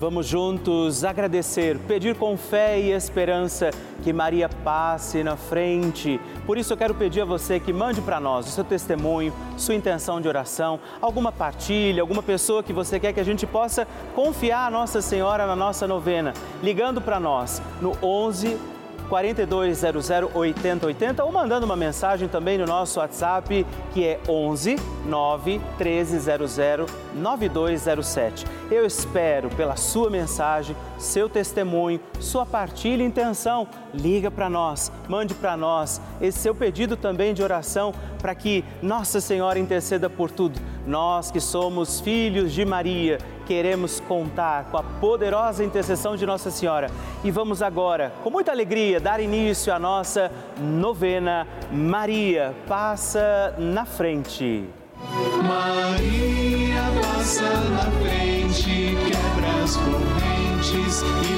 Vamos juntos agradecer, pedir com fé e esperança que Maria passe na frente. Por isso eu quero pedir a você que mande para nós o seu testemunho, sua intenção de oração, alguma partilha, alguma pessoa que você quer que a gente possa confiar a Nossa Senhora na nossa novena, ligando para nós no 11 4200 8080 ou mandando uma mensagem também no nosso WhatsApp que é 11 9 1300 9207. Eu espero pela sua mensagem, seu testemunho, sua partilha e intenção. Liga para nós, mande para nós esse seu pedido também de oração para que Nossa Senhora interceda por tudo. Nós que somos filhos de Maria, queremos contar com a poderosa intercessão de Nossa Senhora. E vamos agora, com muita alegria, dar início à nossa novena Maria Passa na Frente. Maria passa na frente, quebra as correntes e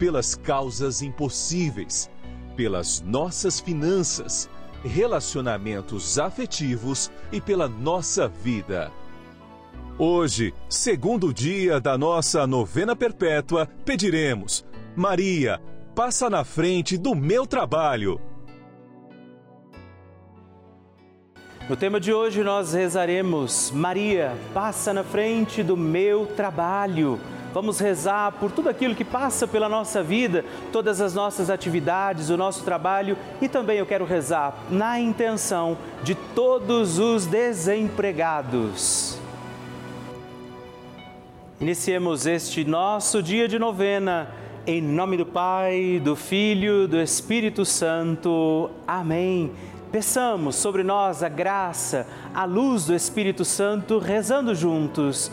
pelas causas impossíveis, pelas nossas finanças, relacionamentos afetivos e pela nossa vida. Hoje, segundo dia da nossa novena perpétua, pediremos: Maria, passa na frente do meu trabalho. No tema de hoje nós rezaremos: Maria, passa na frente do meu trabalho. Vamos rezar por tudo aquilo que passa pela nossa vida, todas as nossas atividades, o nosso trabalho e também eu quero rezar na intenção de todos os desempregados. Iniciemos este nosso dia de novena, em nome do Pai, do Filho, do Espírito Santo. Amém. Peçamos sobre nós a graça, a luz do Espírito Santo, rezando juntos.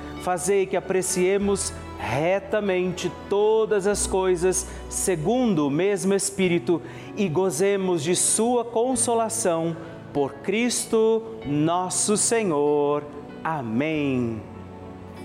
fazei que apreciemos retamente todas as coisas segundo o mesmo Espírito e gozemos de Sua consolação por Cristo nosso Senhor. Amém.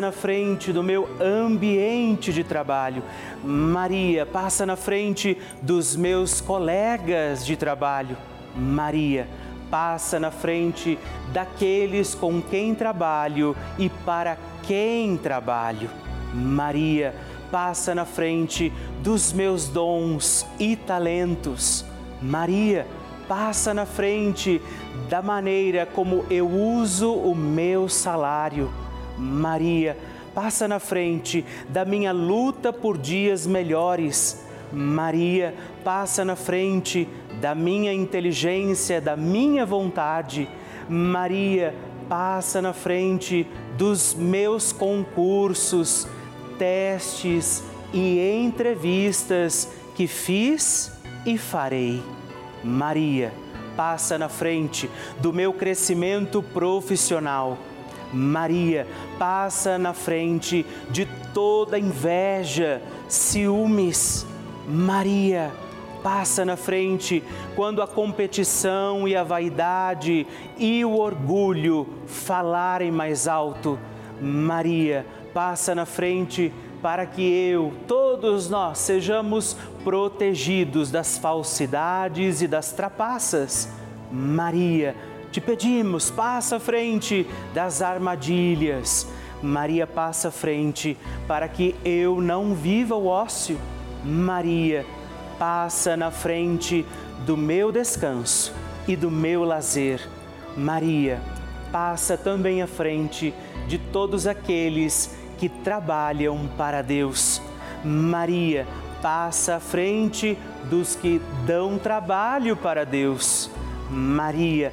na frente do meu ambiente de trabalho. Maria, passa na frente dos meus colegas de trabalho. Maria, passa na frente daqueles com quem trabalho e para quem trabalho. Maria, passa na frente dos meus dons e talentos. Maria, passa na frente da maneira como eu uso o meu salário. Maria, passa na frente da minha luta por dias melhores. Maria, passa na frente da minha inteligência, da minha vontade. Maria, passa na frente dos meus concursos, testes e entrevistas que fiz e farei. Maria, passa na frente do meu crescimento profissional. Maria, passa na frente de toda inveja, ciúmes. Maria, passa na frente quando a competição e a vaidade e o orgulho falarem mais alto. Maria, passa na frente para que eu, todos nós, sejamos protegidos das falsidades e das trapaças. Maria, te pedimos, passa à frente das armadilhas. Maria, passa à frente para que eu não viva o ócio. Maria, passa na frente do meu descanso e do meu lazer. Maria, passa também à frente de todos aqueles que trabalham para Deus. Maria passa à frente dos que dão trabalho para Deus. Maria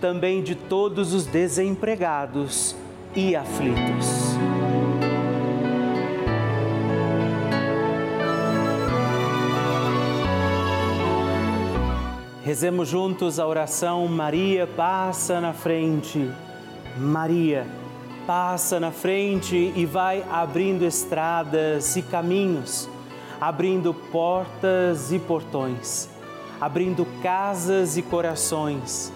também de todos os desempregados e aflitos. Rezemos juntos a oração Maria passa na frente. Maria passa na frente e vai abrindo estradas e caminhos, abrindo portas e portões, abrindo casas e corações.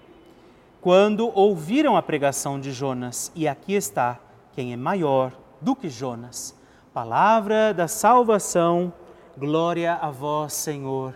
quando ouviram a pregação de Jonas. E aqui está quem é maior do que Jonas. Palavra da salvação, glória a vós, Senhor.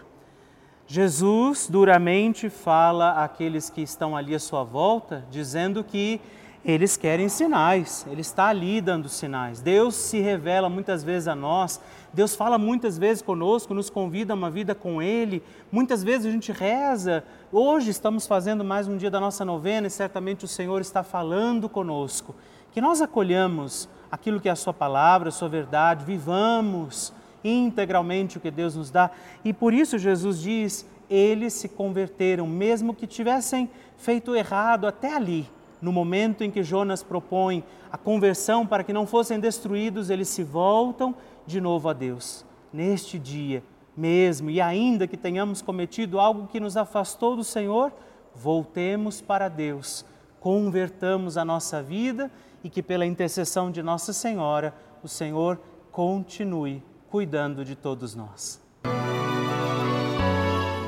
Jesus duramente fala àqueles que estão ali à sua volta, dizendo que eles querem sinais, ele está ali dando sinais. Deus se revela muitas vezes a nós, Deus fala muitas vezes conosco, nos convida a uma vida com Ele. Muitas vezes a gente reza. Hoje estamos fazendo mais um dia da nossa novena e certamente o Senhor está falando conosco. Que nós acolhamos aquilo que é a Sua palavra, a Sua verdade, vivamos integralmente o que Deus nos dá. E por isso Jesus diz: eles se converteram, mesmo que tivessem feito errado até ali no momento em que Jonas propõe a conversão para que não fossem destruídos, eles se voltam de novo a Deus. Neste dia mesmo, e ainda que tenhamos cometido algo que nos afastou do Senhor, voltemos para Deus, convertamos a nossa vida e que pela intercessão de Nossa Senhora, o Senhor continue cuidando de todos nós.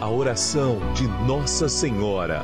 A oração de Nossa Senhora.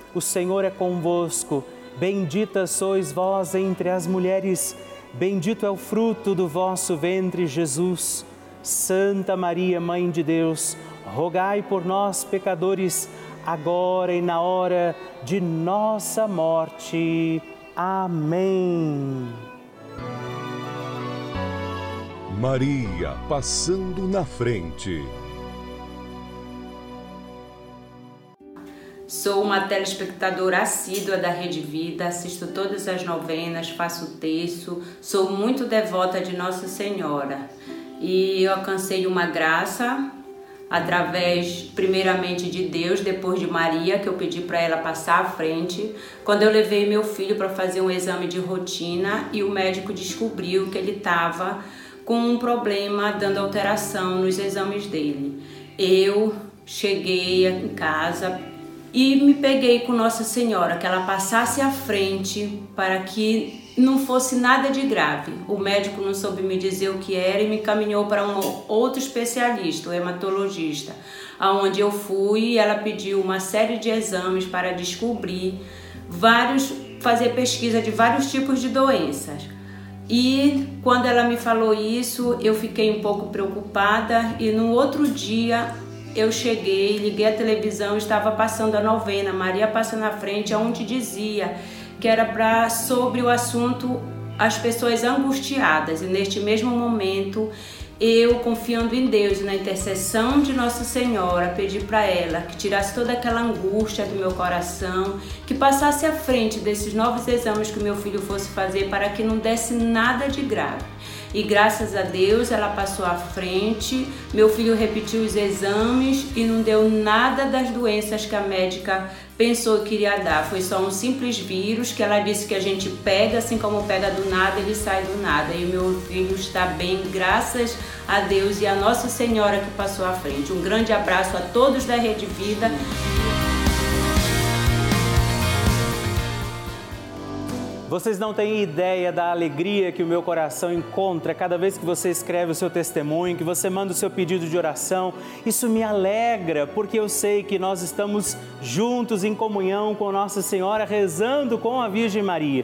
o Senhor é convosco. Bendita sois vós entre as mulheres, bendito é o fruto do vosso ventre, Jesus. Santa Maria, Mãe de Deus, rogai por nós, pecadores, agora e na hora de nossa morte. Amém. Maria passando na frente. Sou uma telespectadora assídua da Rede Vida, assisto todas as novenas, faço terço, sou muito devota de Nossa Senhora. E eu alcancei uma graça através, primeiramente, de Deus, depois de Maria, que eu pedi para ela passar à frente, quando eu levei meu filho para fazer um exame de rotina e o médico descobriu que ele estava com um problema dando alteração nos exames dele. Eu cheguei em casa, e me peguei com Nossa Senhora, que ela passasse à frente para que não fosse nada de grave. O médico não soube me dizer o que era e me caminhou para um outro especialista, o hematologista, aonde eu fui e ela pediu uma série de exames para descobrir vários, fazer pesquisa de vários tipos de doenças. E quando ela me falou isso, eu fiquei um pouco preocupada e no outro dia eu cheguei, liguei a televisão, estava passando a novena, Maria passa na frente, onde dizia que era para sobre o assunto as pessoas angustiadas. E neste mesmo momento, eu confiando em Deus e na intercessão de Nossa Senhora, pedi para ela que tirasse toda aquela angústia do meu coração, que passasse à frente desses novos exames que meu filho fosse fazer para que não desse nada de grave e graças a Deus ela passou à frente. Meu filho repetiu os exames e não deu nada das doenças que a médica pensou que iria dar. Foi só um simples vírus que ela disse que a gente pega, assim como pega do nada, ele sai do nada. E meu filho está bem, graças a Deus e a Nossa Senhora que passou à frente. Um grande abraço a todos da Rede Vida. Vocês não têm ideia da alegria que o meu coração encontra cada vez que você escreve o seu testemunho, que você manda o seu pedido de oração. Isso me alegra, porque eu sei que nós estamos juntos em comunhão com Nossa Senhora, rezando com a Virgem Maria.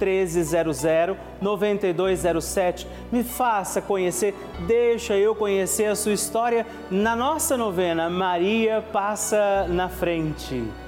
1300 9207. Me faça conhecer, deixa eu conhecer a sua história na nossa novena Maria Passa na Frente.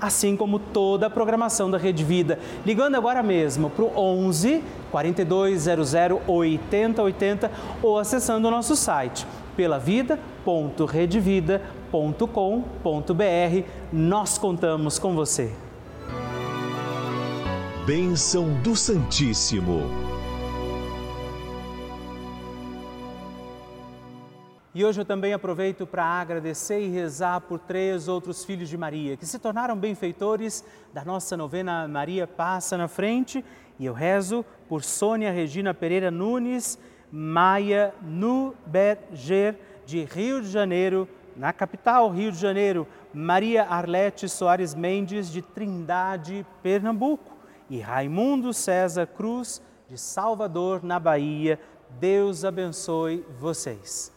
assim como toda a programação da Rede Vida. Ligando agora mesmo para o 11 4200 8080 ou acessando o nosso site pelavida.redevida.com.br. Nós contamos com você. Bênção do Santíssimo. E hoje eu também aproveito para agradecer e rezar por três outros filhos de Maria que se tornaram benfeitores da nossa novena Maria Passa na Frente. E eu rezo por Sônia Regina Pereira Nunes, Maia Nuberger, de Rio de Janeiro, na capital Rio de Janeiro, Maria Arlete Soares Mendes, de Trindade, Pernambuco, e Raimundo César Cruz, de Salvador, na Bahia. Deus abençoe vocês.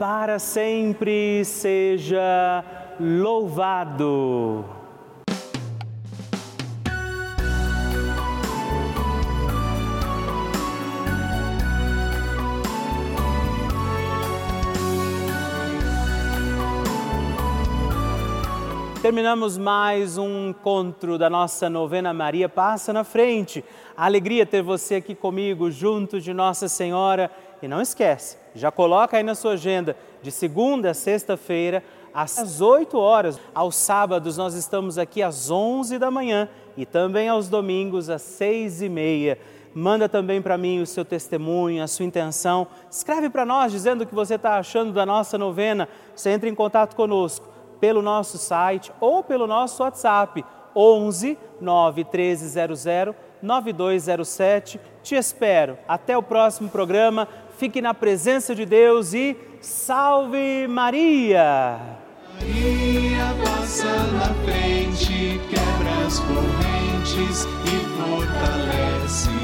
para sempre seja louvado. Terminamos mais um encontro da nossa novena Maria Passa na Frente. A alegria ter você aqui comigo, junto de Nossa Senhora. E não esquece, já coloca aí na sua agenda, de segunda a sexta-feira, às 8 horas. Aos sábados nós estamos aqui às 11 da manhã e também aos domingos às 6 e meia. Manda também para mim o seu testemunho, a sua intenção. Escreve para nós dizendo o que você está achando da nossa novena. Você entra em contato conosco pelo nosso site ou pelo nosso WhatsApp 11 9 1300 9207. Te espero. Até o próximo programa fique na presença de Deus e salve Maria! Maria passa na frente, quebra as correntes e fortalece